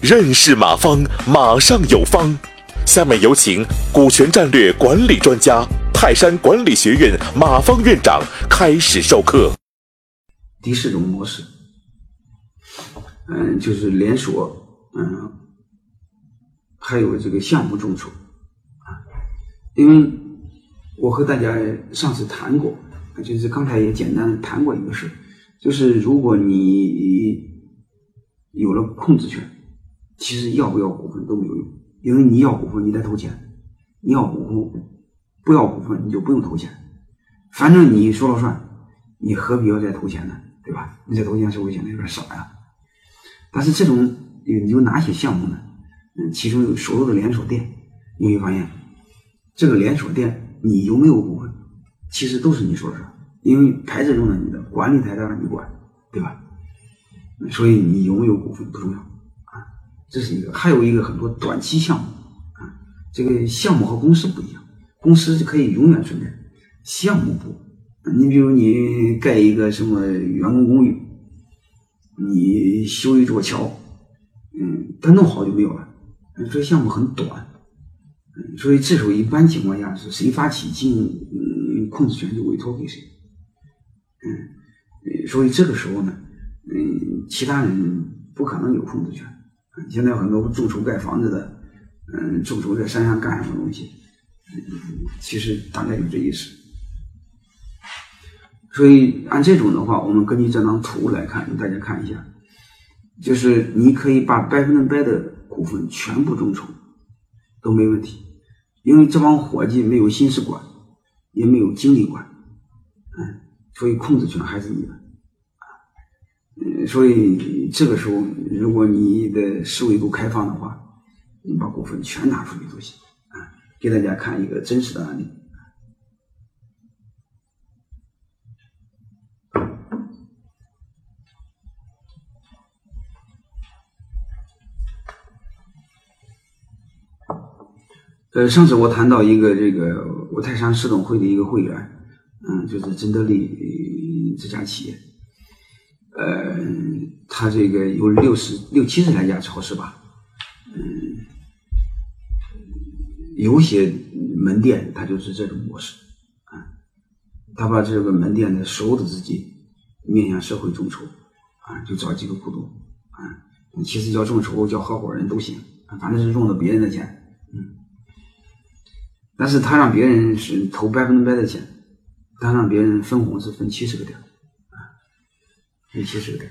认识马方，马上有方。下面有请股权战略管理专家、泰山管理学院马方院长开始授课。第四种模式，嗯，就是连锁，嗯，还有这个项目众筹啊。因为我和大家上次谈过，就是刚才也简单的谈过一个事，就是如果你有了控制权，其实要不要股份都没有用。因为你要股份，你得投钱；你要股份，不要股份，你就不用投钱。反正你说了算，你何必要再投钱呢？对吧？你再投钱是不是显得有点傻呀？但是这种有有哪些项目呢？嗯，其中有所有的连锁店，你会发现，这个连锁店你有没有股份，其实都是你说了算，因为牌子用了你的，管理台让你管，对吧？所以你有没有股份不重要啊。这是一个，还有一个很多短期项目啊，这个项目和公司不一样，公司是可以永远存在，项目不。你比如你盖一个什么员工公寓，你修一座桥，嗯，它弄好就没有了，所以项目很短，嗯，所以这时候一般情况下是谁发起经营控制权就委托给谁，嗯，所以这个时候呢，嗯，其他人不可能有控制权。现在很多众筹盖房子的，嗯，众筹在山上干什么东西？嗯，其实大概就这意思。所以按这种的话，我们根据这张图来看，大家看一下，就是你可以把百分之百的股份全部众筹都没问题，因为这帮伙计没有心思管，也没有精力管，所以控制权还是你的。嗯，所以这个时候，如果你的思维够开放的话，你把股份全拿出去都行啊。给大家看一个真实的案例。呃，上次我谈到一个这个五台山市董会的一个会员，嗯，就是真德利这家企业。呃，他这个有六十六七十来家超市吧，嗯，有些门店他就是这种模式啊，他把这个门店的所有的资金面向社会众筹啊，就找几个股东啊，其实叫众筹叫合伙人都行，反正是用的别人的钱，嗯，但是他让别人是投百分之百的钱，他让别人分红是分七十个点。啊分七十个点，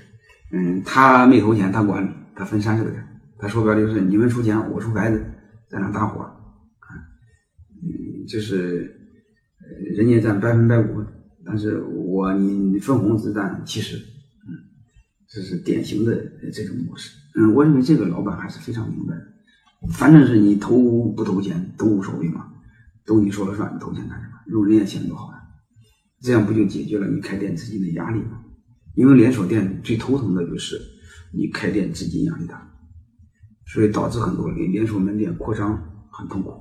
嗯，他没投钱，他管理，他分三十个点。他说白了就是你们出钱，我出牌子，在那搭伙，啊，嗯，就是人家占百分百股份，但是我你分红只占七十，嗯，这是典型的这种模式。嗯，我认为这个老板还是非常明白的，反正是你投不投钱都无所谓嘛，都你说了算，你投钱干什么？用人家钱多好呀，这样不就解决了你开店资金的压力吗？因为连锁店最头疼的就是你开店资金压力大，所以导致很多连连锁门店扩张很痛苦。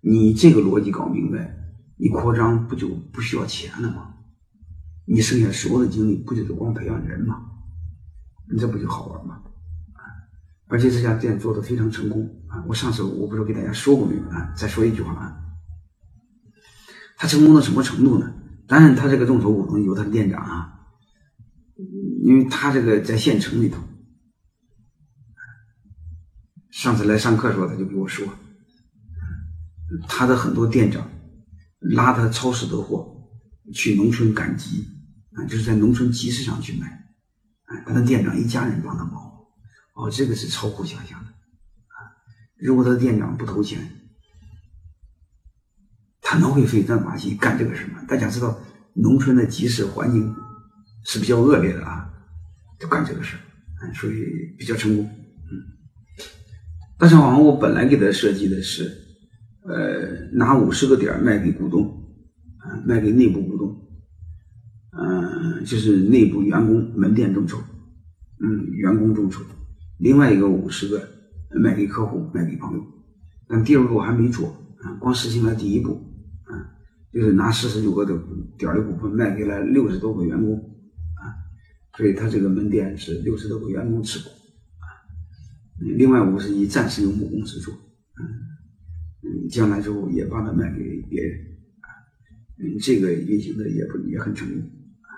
你这个逻辑搞明白，你扩张不就不需要钱了吗？你剩下所有的精力不就是光培养人吗？你这不就好玩吗？啊！而且这家店做的非常成功啊！我上次我不是给大家说过没有啊？再说一句话啊，他成功到什么程度呢？当然，他这个众筹我们有他的店长啊。因为他这个在县城里头，上次来上课的时候，他就跟我说，他的很多店长拉他超市的货去农村赶集啊，就是在农村集市上去卖，啊，他的店长一家人帮他忙，哦，这个是超乎想象的啊！如果他的店长不投钱，他能会费这马劲干这个事吗？大家知道，农村的集市环境是比较恶劣的啊。就干这个事儿，所以比较成功。嗯，大上网我本来给他设计的是，呃，拿五十个点卖给股东，啊，卖给内部股东，嗯，就是内部员工门店众筹，嗯，员工众筹，另外一个五十个卖给客户，卖给朋友。但第二步还没做，啊，光实行了第一步，就是拿四十九个的点的股份卖给了六十多个员工啊。所以他这个门店是六十多个员工持股啊，另外五十亿暂时由母公司做，嗯，将来之后也把它卖给别人啊，嗯，这个运行的也不也很成功啊，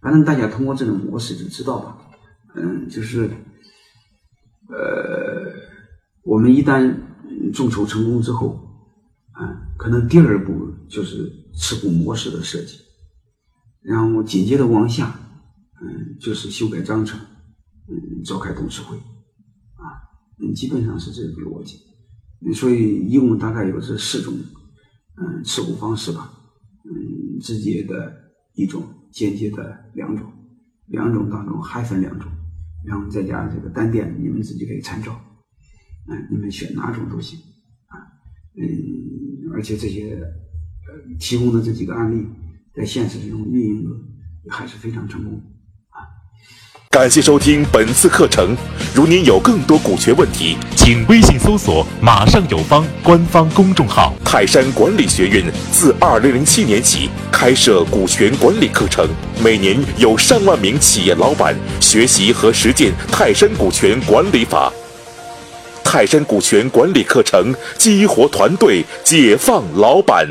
反正大家通过这种模式就知道了，嗯，就是呃，我们一旦众筹成功之后啊，可能第二步就是持股模式的设计，然后紧接着往下。嗯，就是修改章程，嗯，召开董事会，啊，嗯，基本上是这个逻辑。嗯所以一共大概有这四种，嗯，持股方式吧，嗯，直接的一种，间接的两种，两种当中还分两种，然后再加这个单店，你们自己可以参照，嗯，你们选哪种都行，啊，嗯，而且这些提供的这几个案例，在现实中运营的还是非常成功。感谢收听本次课程。如您有更多股权问题，请微信搜索“马上有方”官方公众号。泰山管理学院自二零零七年起开设股权管理课程，每年有上万名企业老板学习和实践泰山股权管理法。泰山股权管理课程激活团队，解放老板。